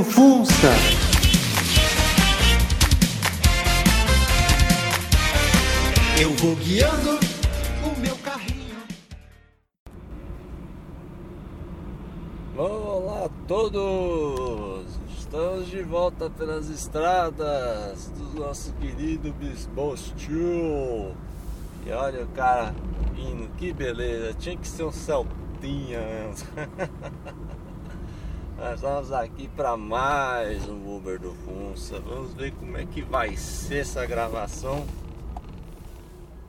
do Funça. Eu vou guiando o meu carrinho. Olá a todos! Estamos de volta pelas estradas do nosso querido Bisbostil. E olha o cara vindo, que beleza! Tinha que ser um Celtinha mesmo. Nós estamos aqui para mais um Uber do Funça. Vamos ver como é que vai ser essa gravação.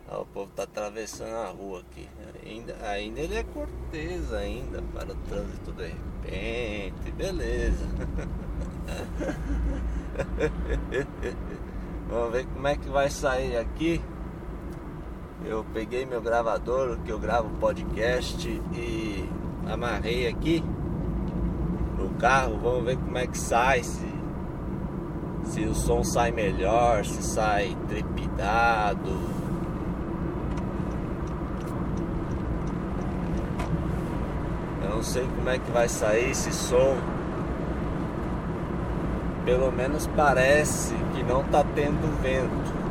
Ah, o povo tá atravessando a rua aqui. Ainda, ainda ele é cortês ainda para o trânsito de repente. Beleza. Vamos ver como é que vai sair aqui. Eu peguei meu gravador que eu gravo podcast e amarrei aqui carro. Vamos ver como é que sai. Se, se o som sai melhor, se sai trepidado. Eu não sei como é que vai sair esse som. Pelo menos parece que não tá tendo vento.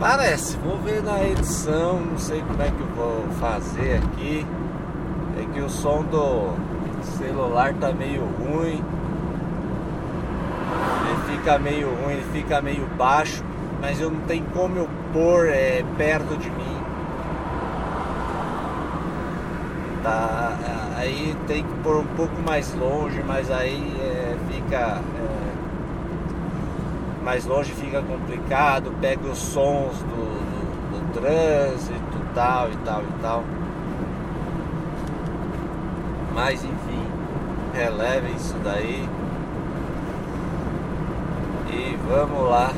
Parece, vou ver na edição, não sei como é que eu vou fazer aqui. Que o som do celular tá meio ruim. Ele fica meio ruim, ele fica meio baixo, mas eu não tenho como eu pôr é, perto de mim. Tá, aí tem que pôr um pouco mais longe, mas aí é, fica é, mais longe fica complicado, pega os sons do, do, do trânsito tal e tal e tal. Mas enfim, releve isso daí. E vamos lá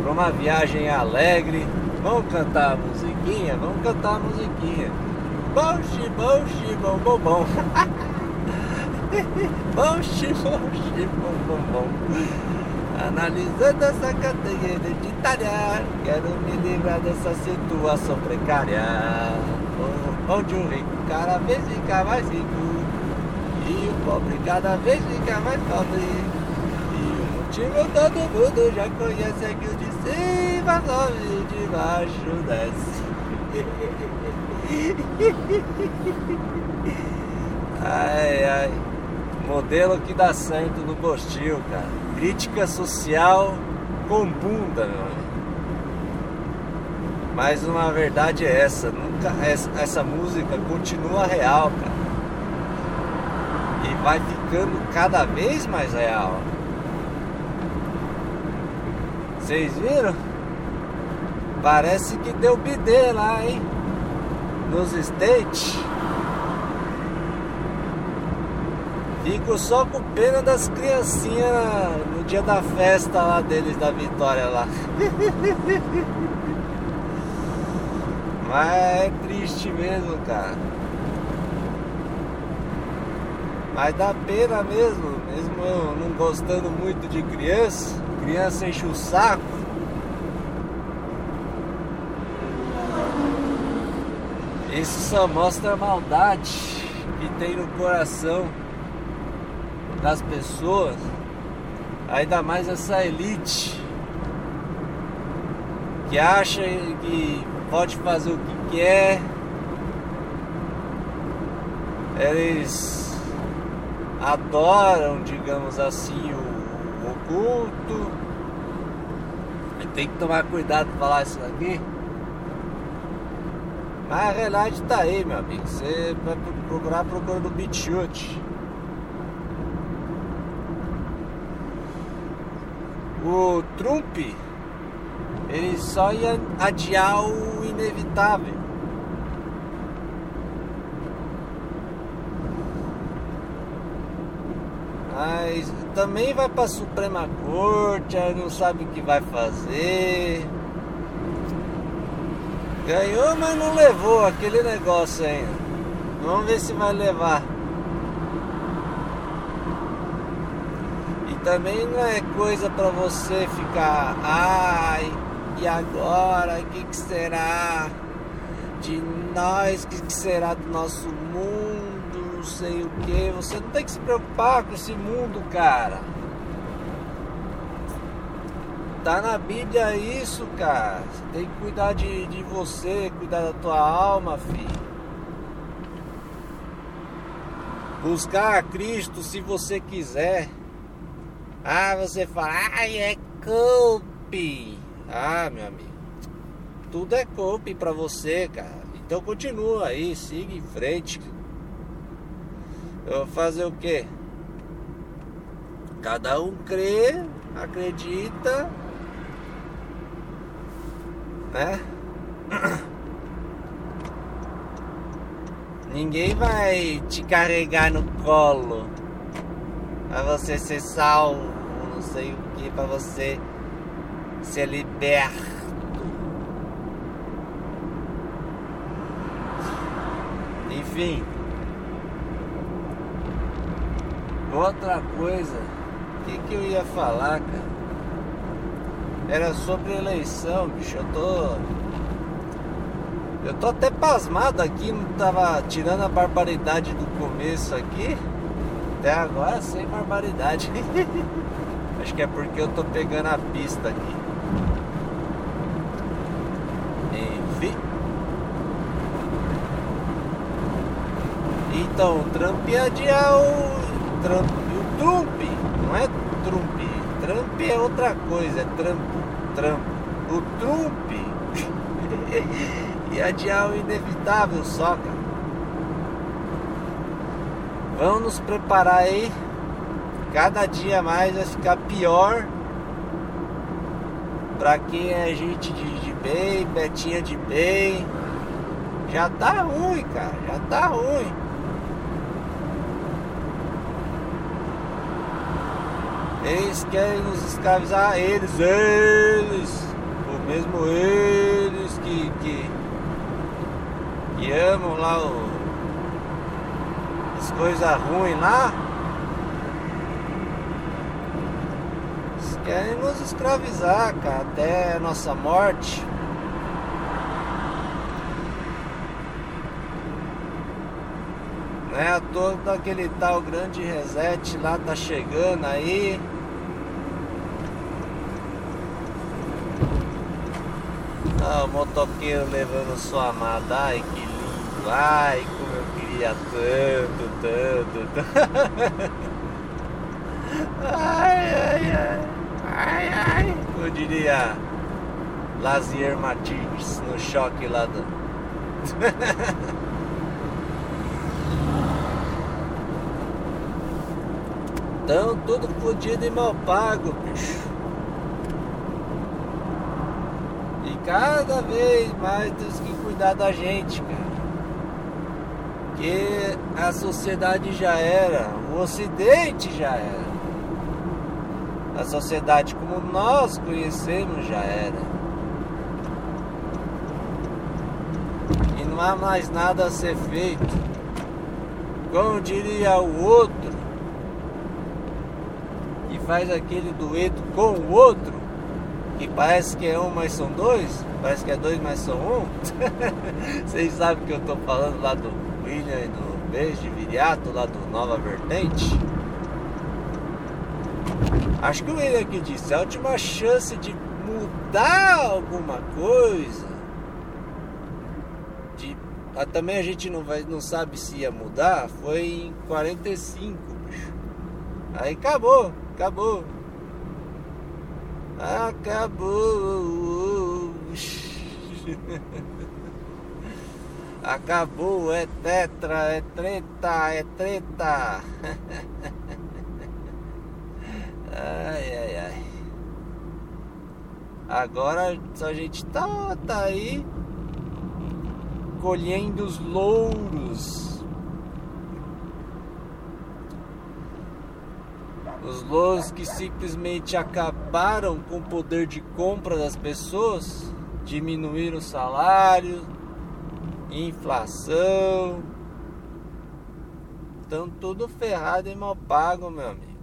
para uma viagem alegre. Vamos cantar a musiquinha? Vamos cantar a musiquinha. Bom, xi, bom, xi, bom, bom, bom. bom, bom, bom, bom, bom. Analisando essa cadeia hereditária, quero me livrar dessa situação precária. Onde o rico cada vez fica mais rico e o pobre cada vez fica mais pobre. E o motivo todo mundo já conhece é que o de cima sobe de baixo desce. Ai, ai. Modelo que dá certo no postil, cara. Crítica social com bunda, meu. Mas uma verdade é essa, nunca essa, música continua real, cara. E vai ficando cada vez mais real. Vocês viram? Parece que deu bidê lá, hein? Nos States. Fico só com pena das criancinhas no dia da festa lá deles, da vitória lá. Mas é triste mesmo, cara. Mas dá pena mesmo, mesmo eu não gostando muito de criança. Criança enche o saco. Isso só mostra a maldade que tem no coração das pessoas, ainda mais essa elite que acha que pode fazer o que quer. Eles adoram, digamos assim, o, o oculto. Tem que tomar cuidado para falar isso daqui. Mas a realidade tá aí, meu amigo. Você vai procurar, procura no BitChute. O Trump ele só ia adiar o inevitável. Mas também vai para a Suprema Corte, aí não sabe o que vai fazer. Ganhou, mas não levou aquele negócio ainda. Vamos ver se vai levar. E também não é coisa para você ficar, ai, e agora, o que, que será de nós? O que, que será do nosso mundo? sei o que. Você não tem que se preocupar com esse mundo, cara. Tá na Bíblia isso, cara. Você tem que cuidar de, de você, cuidar da tua alma, filho. Buscar a Cristo se você quiser. Ah, você fala, ai, é coupe. Ah, meu amigo. Tudo é coupe pra você, cara. Então continua aí, siga em frente. Eu vou fazer o quê? Cada um crê, acredita né? Ninguém vai te carregar no colo pra você ser salvo, não sei o que, pra você ser liberto. Enfim. Outra coisa, o que, que eu ia falar, cara? Era sobre eleição, bicho. Eu tô. Eu tô até pasmado aqui, tava tirando a barbaridade do começo aqui. Até agora sem barbaridade. Acho que é porque eu tô pegando a pista aqui. Enfim. Então, Trump ia adiar o. Trump, o Trump, não é Trump. Trump é outra coisa, é trampo, trampo. O Trump e adiar o inevitável só, cara. Vamos nos preparar aí. Cada dia mais vai ficar pior. Pra quem é gente de, de bem, Betinha de bem. Já tá ruim, cara. Já tá ruim. Eles querem nos escravizar, eles, eles, ou mesmo eles que, que, que amam lá o, as coisas ruins lá. Eles querem nos escravizar, cara, até a nossa morte. Não é à toa daquele tal grande reset lá tá chegando aí. Ah, o motoqueiro levando sua amada. Ai, que lindo. Ai, como eu queria tanto, tanto. Ai, ai, ai. Ai, ai. Eu diria Lazier Martins no choque lá do. Tão tudo fodido e mal pago, bicho. Cada vez mais temos que cuidar da gente, cara. Que a sociedade já era, o ocidente já era. A sociedade como nós conhecemos já era. E não há mais nada a ser feito. Como diria o outro, que faz aquele dueto com o outro, que parece que é um, mas são dois. Parece que é dois, mas são um. Vocês sabem que eu tô falando lá do William e do Beijo de Viriato, lá do Nova Vertente. Acho que o William aqui disse, a última chance de mudar alguma coisa. De, ah, também a gente não, vai, não sabe se ia mudar. Foi em 45, bicho. Aí acabou, acabou. Acabou. Acabou, é tetra, é treta, é treta. Ai, ai, ai. Agora a gente tá, tá aí colhendo os louros Os loans que simplesmente acabaram com o poder de compra das pessoas, diminuíram o salário, inflação. Estão tudo ferrado e mal pago, meu amigo.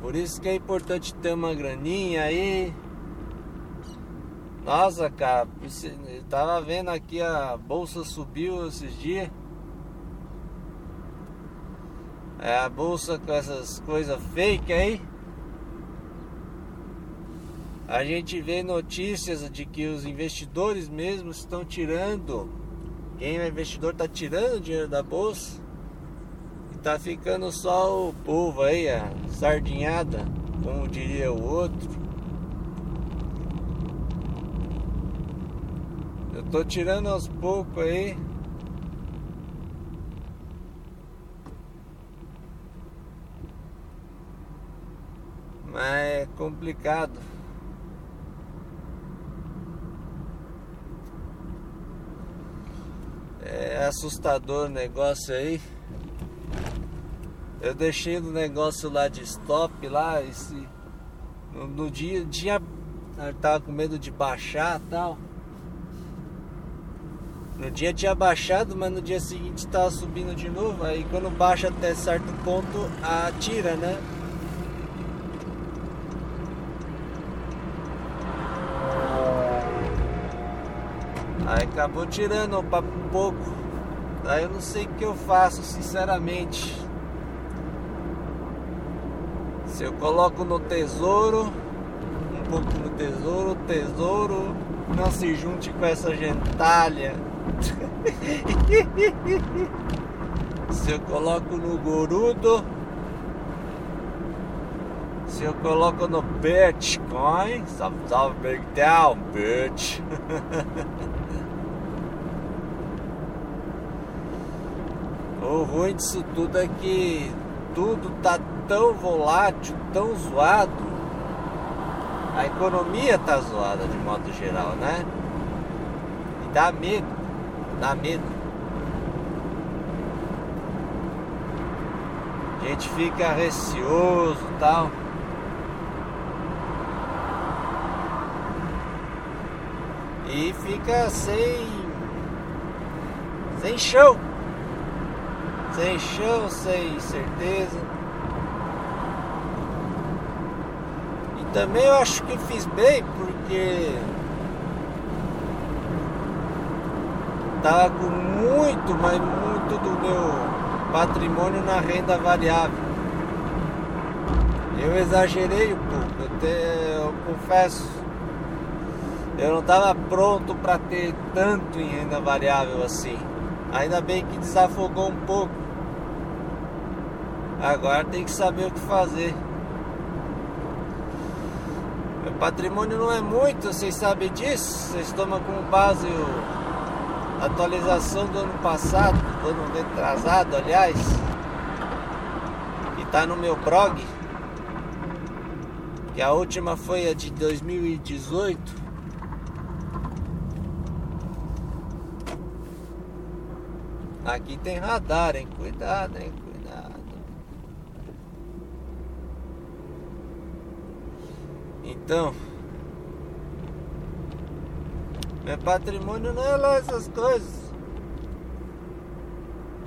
Por isso que é importante ter uma graninha aí. Nossa, cara, tava vendo aqui a bolsa subiu esses dias. É a bolsa com essas coisas fake aí. A gente vê notícias de que os investidores mesmo estão tirando. Quem é investidor está tirando dinheiro da bolsa. E tá ficando só o povo aí, a sardinhada, como diria o outro. Eu tô tirando aos poucos aí. Mas é complicado. É assustador o negócio aí. Eu deixei o negócio lá de stop lá, esse, no, no dia, eu tava com medo de baixar tal. No dia tinha baixado, mas no dia seguinte tava subindo de novo. Aí quando baixa até certo ponto, atira, né? Acabou tirando o papo um pouco. Aí eu não sei o que eu faço, sinceramente. Se eu coloco no tesouro, um pouco no tesouro, tesouro não se junte com essa gentalha. se eu coloco no gorudo, se eu coloco no Bitcoin, salve, salve, Big Down, bitch. O ruim disso tudo é que tudo tá tão volátil, tão zoado. A economia tá zoada de modo geral, né? E dá medo, dá medo. A gente fica receoso tal. E fica sem sem chão sem chão, sem certeza. E também eu acho que fiz bem porque tava com muito, mas muito do meu patrimônio na renda variável. Eu exagerei um pouco, eu, te, eu confesso. Eu não estava pronto para ter tanto em renda variável assim. Ainda bem que desafogou um pouco. Agora tem que saber o que fazer. Meu patrimônio não é muito, vocês sabem disso? Vocês tomam como base a atualização do ano passado, do ano retrasado, aliás, que está no meu blog. Que a última foi a de 2018. Aqui tem radar, hein? Cuidado, hein? Cuidado. Então, meu patrimônio não é lá essas coisas.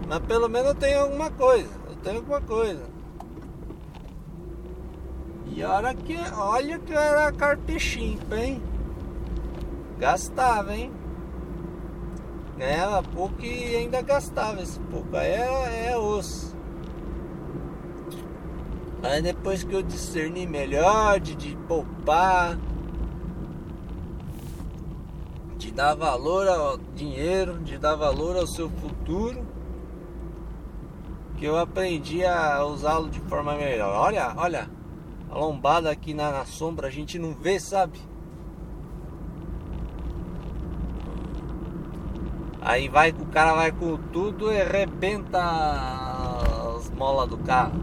Mas pelo menos eu tenho alguma coisa. Eu tenho alguma coisa. E olha que, olha que era carpechimpa, hein? Gastava, hein? Ganhava pouco e ainda gastava esse pouco. Aí é, é osso. Aí depois que eu discerni melhor de, de poupar, de dar valor ao dinheiro, de dar valor ao seu futuro, que eu aprendi a usá-lo de forma melhor. Olha, olha, a lombada aqui na, na sombra a gente não vê, sabe? Aí vai o cara vai com tudo e arrebenta as molas do carro.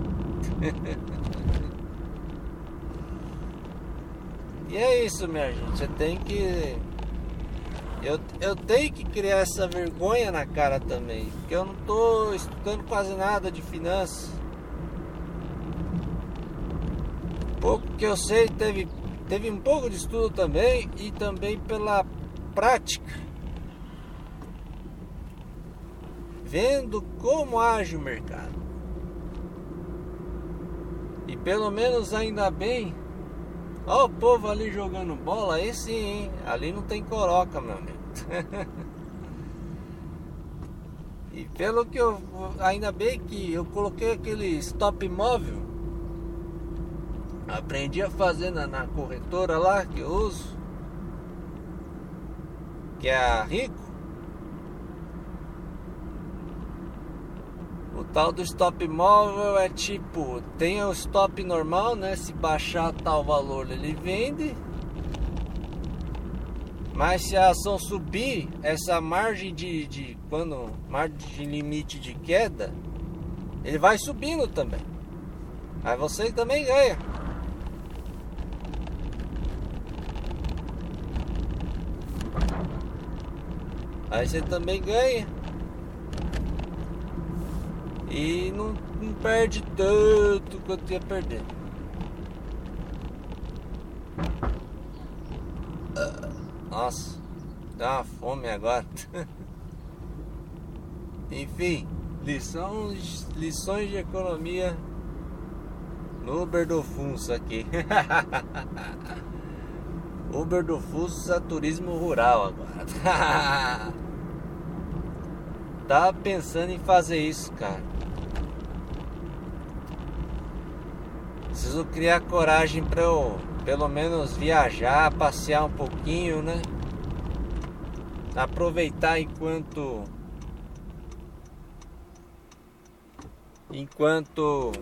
e é isso, minha gente. Você tem que. Eu, eu tenho que criar essa vergonha na cara também. Porque eu não tô estudando quase nada de finanças. Pouco que eu sei, teve, teve um pouco de estudo também e também pela prática vendo como age o mercado. E pelo menos ainda bem, Ó o povo ali jogando bola, aí sim, hein? Ali não tem coroca, meu amigo. e pelo que eu. Ainda bem que eu coloquei aquele stop móvel. Aprendi a fazer na, na corretora lá que eu uso. Que é a Rico. O tal do stop móvel é tipo, tem o stop normal, né? Se baixar tal valor ele vende. Mas se a ação subir, essa margem de, de quando margem de limite de queda, ele vai subindo também. Aí você também ganha. Aí você também ganha. E não, não perde tanto quanto ia perder. Nossa, dá uma fome agora. Enfim, lições, lições de economia no Uber do Funso aqui. Uber do Funso é turismo rural agora. Tava pensando em fazer isso, cara. Preciso criar coragem para eu, pelo menos, viajar, passear um pouquinho, né? Aproveitar enquanto. Enquanto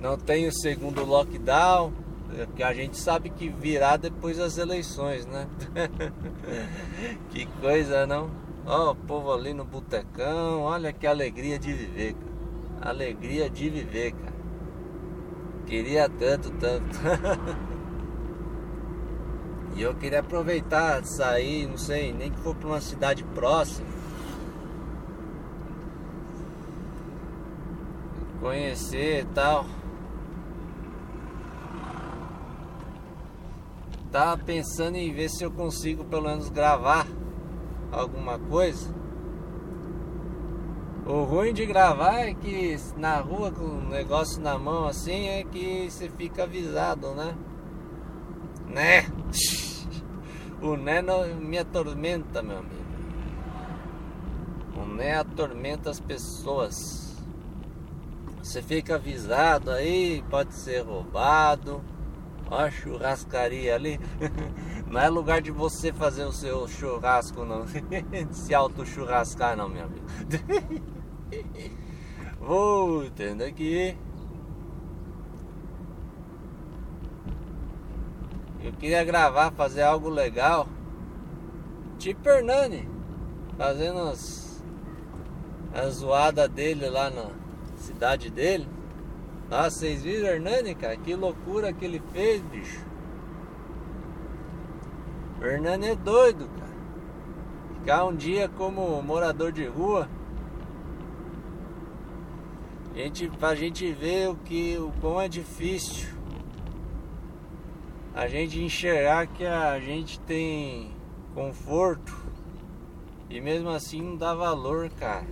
não tem o segundo lockdown, que a gente sabe que virá depois das eleições, né? que coisa, não? Ó, oh, o povo ali no botecão, olha que alegria de viver, cara. Alegria de viver, cara. Queria tanto, tanto. e eu queria aproveitar, sair, não sei, nem que for para uma cidade próxima. Conhecer e tal. Tava pensando em ver se eu consigo pelo menos gravar alguma coisa. O ruim de gravar é que na rua com o negócio na mão assim é que você fica avisado, né? Né? O né não me atormenta, meu amigo. O né atormenta as pessoas. Você fica avisado aí, pode ser roubado. Ó a churrascaria ali. Não é lugar de você fazer o seu churrasco, não. Se auto-churrascar, não, meu amigo. Voltando aqui. Eu queria gravar, fazer algo legal. Tipo Hernani. Fazendo as, a zoada dele lá na cidade dele. Nossa, vocês viram Hernani, cara? Que loucura que ele fez, bicho. O Hernani é doido, cara. Ficar um dia como morador de rua. Gente, pra gente ver o que o quão é difícil a gente enxergar que a gente tem conforto e mesmo assim não dá valor, cara.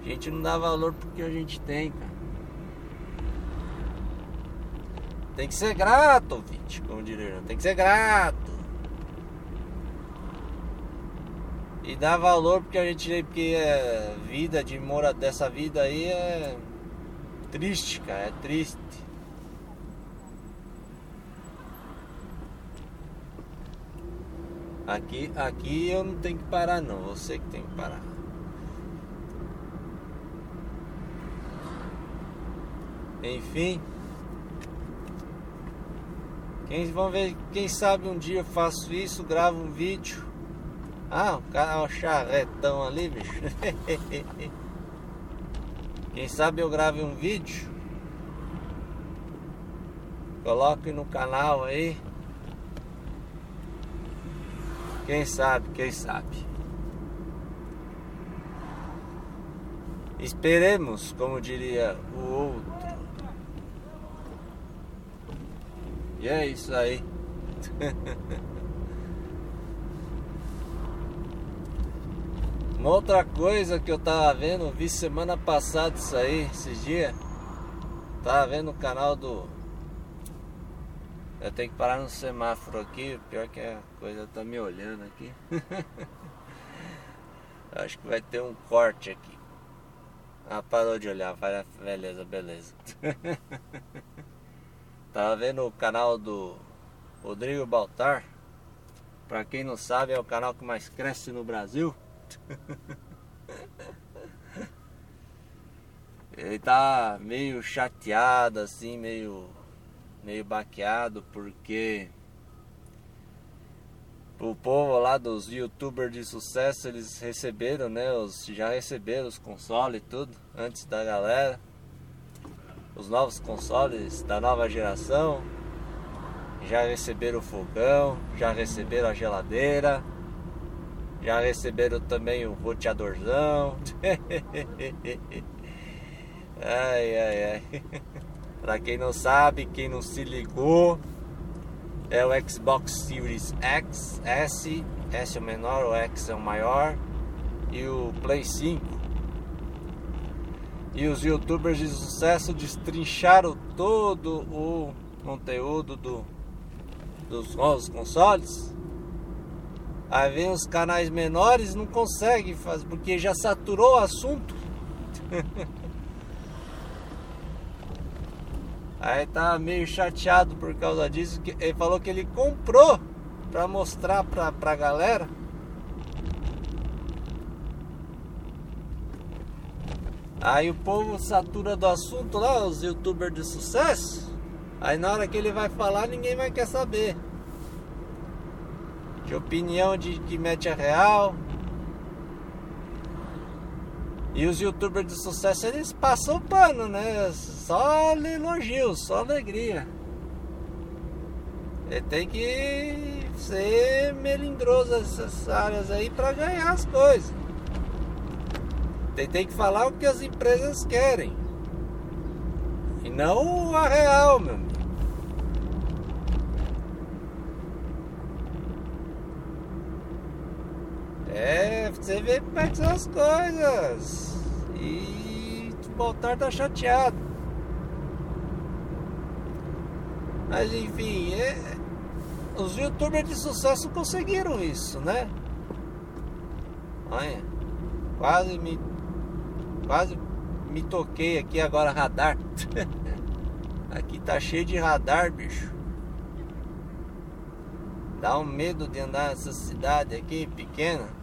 A gente não dá valor porque a gente tem, cara. Tem que ser grato, ouvinte, como diria. Tem que ser grato. E dar valor porque a gente. Porque é vida de mora dessa vida aí é triste, cara. É triste. Aqui, aqui eu não tenho que parar não, você que tem que parar. Enfim. Quem vão ver, quem sabe um dia eu faço isso, gravo um vídeo. Ah, o cara, o charretão ali, bicho. quem sabe eu grave um vídeo. Coloque no canal aí. Quem sabe, quem sabe. Esperemos, como diria o outro. E é isso aí. Uma outra coisa que eu tava vendo, vi semana passada isso aí, esses dias. Tava vendo o canal do Eu tenho que parar no semáforo aqui, pior que a coisa tá me olhando aqui. Acho que vai ter um corte aqui. Ah, parou de olhar, vai, beleza, beleza. Tava vendo o canal do Rodrigo Baltar. Pra quem não sabe, é o canal que mais cresce no Brasil. Ele tá meio chateado, assim, meio, meio baqueado, porque o povo lá dos youtubers de sucesso, eles receberam, né? Os, já receberam os consoles e tudo, antes da galera. Os novos consoles da nova geração. Já receberam o fogão, já receberam a geladeira. Já receberam também o roteadorzão. Ai, ai, ai. pra quem não sabe, quem não se ligou, é o Xbox Series X, S, S é o menor, o X é o maior, e o Play 5. E os youtubers de sucesso destrincharam todo o conteúdo do, dos novos consoles. Aí vem os canais menores não conseguem fazer, porque já saturou o assunto. Aí tá meio chateado por causa disso. Que ele falou que ele comprou pra mostrar pra, pra galera. Aí o povo satura do assunto lá, os youtubers de sucesso. Aí na hora que ele vai falar, ninguém vai quer saber. De opinião de que mete a real, e os youtubers de sucesso eles passam o pano, né? Só elogios, só alegria. Ele tem que ser melindroso nessas áreas aí para ganhar as coisas. Ele tem que falar o que as empresas querem. E não a real, meu amigo. É, você vê como é que são as coisas. E o tá chateado. Mas enfim, é, os youtubers de sucesso conseguiram isso, né? Olha, quase me. Quase me toquei aqui agora radar. aqui tá cheio de radar, bicho. Dá um medo de andar nessa cidade aqui pequena.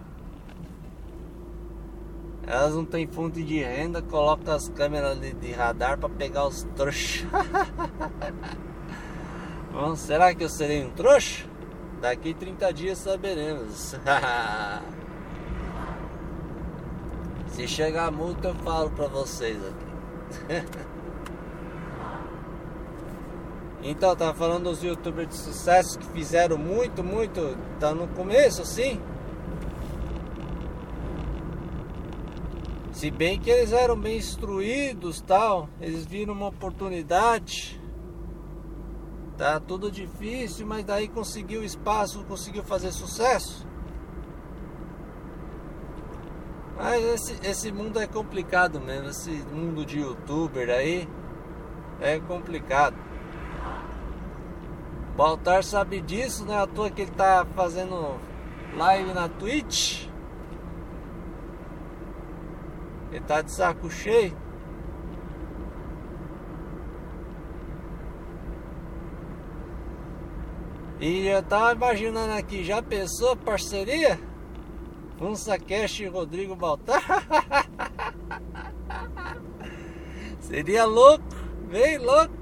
Elas não têm fonte de renda, coloca as câmeras de, de radar para pegar os trouxas. Bom, será que eu serei um trouxa? Daqui 30 dias saberemos. Se chegar a multa eu falo pra vocês aqui. então, tava falando dos youtubers de sucesso que fizeram muito, muito, tá no começo assim. Se bem que eles eram bem instruídos, tal, eles viram uma oportunidade. Tá tudo difícil, mas daí conseguiu espaço, conseguiu fazer sucesso. Mas esse, esse mundo é complicado mesmo, esse mundo de youtuber aí é complicado. Baltar sabe disso, né? À toa que ele tá fazendo live na Twitch. Tá de saco cheio. E eu tava imaginando aqui, já pensou parceria? Funça Cash e Rodrigo Baltar? Seria louco, bem louco.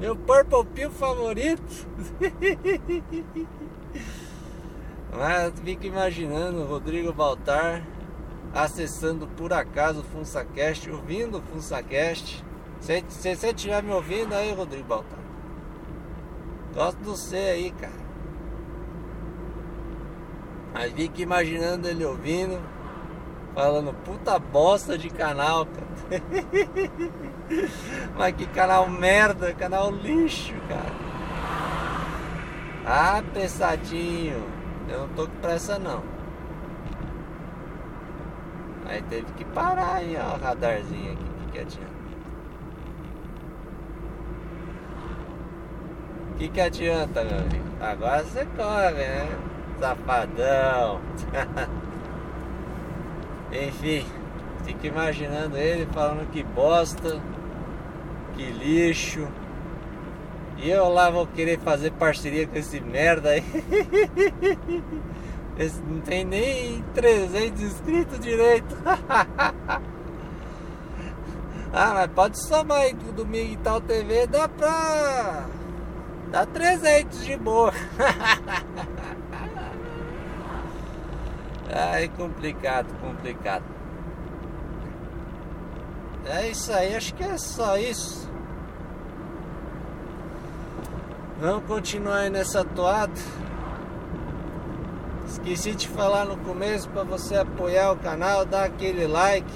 Meu Purple Pill favorito. Mas fico imaginando Rodrigo Baltar acessando por acaso o FunsaCast, ouvindo o FunsaCast. Se, você estiver me ouvindo aí, Rodrigo Baltar. Gosto do você aí, cara. Mas fica imaginando ele ouvindo, falando puta bosta de canal, cara. Mas que canal merda, canal lixo, cara. Ah, pensadinho, eu não tô com pressa não. Aí teve que parar aí, ó, o radarzinho aqui, quietinho. O que, que adianta, meu amigo? Agora você corre, né? Safadão. Enfim, fico imaginando ele falando que bosta, que lixo. E eu lá vou querer fazer parceria com esse merda aí. Esse não tem nem 300 inscritos direito. ah, mas pode somar aí que o Domingo e Tal TV dá pra. dá 300 de boa. Ai, complicado, complicado. É isso aí, acho que é só isso. Vamos continuar aí nessa toada. Esqueci de falar no começo para você apoiar o canal, dar aquele like.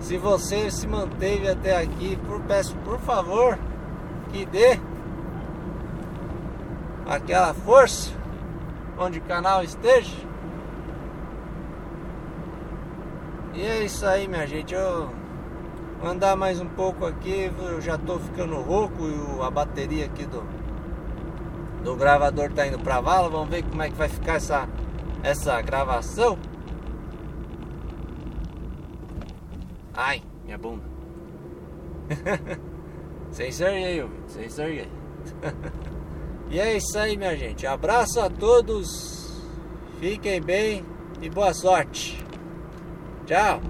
Se você se manteve até aqui, por, peço por favor que dê aquela força onde o canal esteja. E é isso aí, minha gente. Eu vou andar mais um pouco aqui. Eu já tô ficando rouco e a bateria aqui do, do gravador tá indo pra vala. Vamos ver como é que vai ficar essa essa gravação. Ai, minha bunda. Sensor aí, Sensor aí. e é isso aí, minha gente. Abraço a todos. Fiquem bem e boa sorte. Tchau.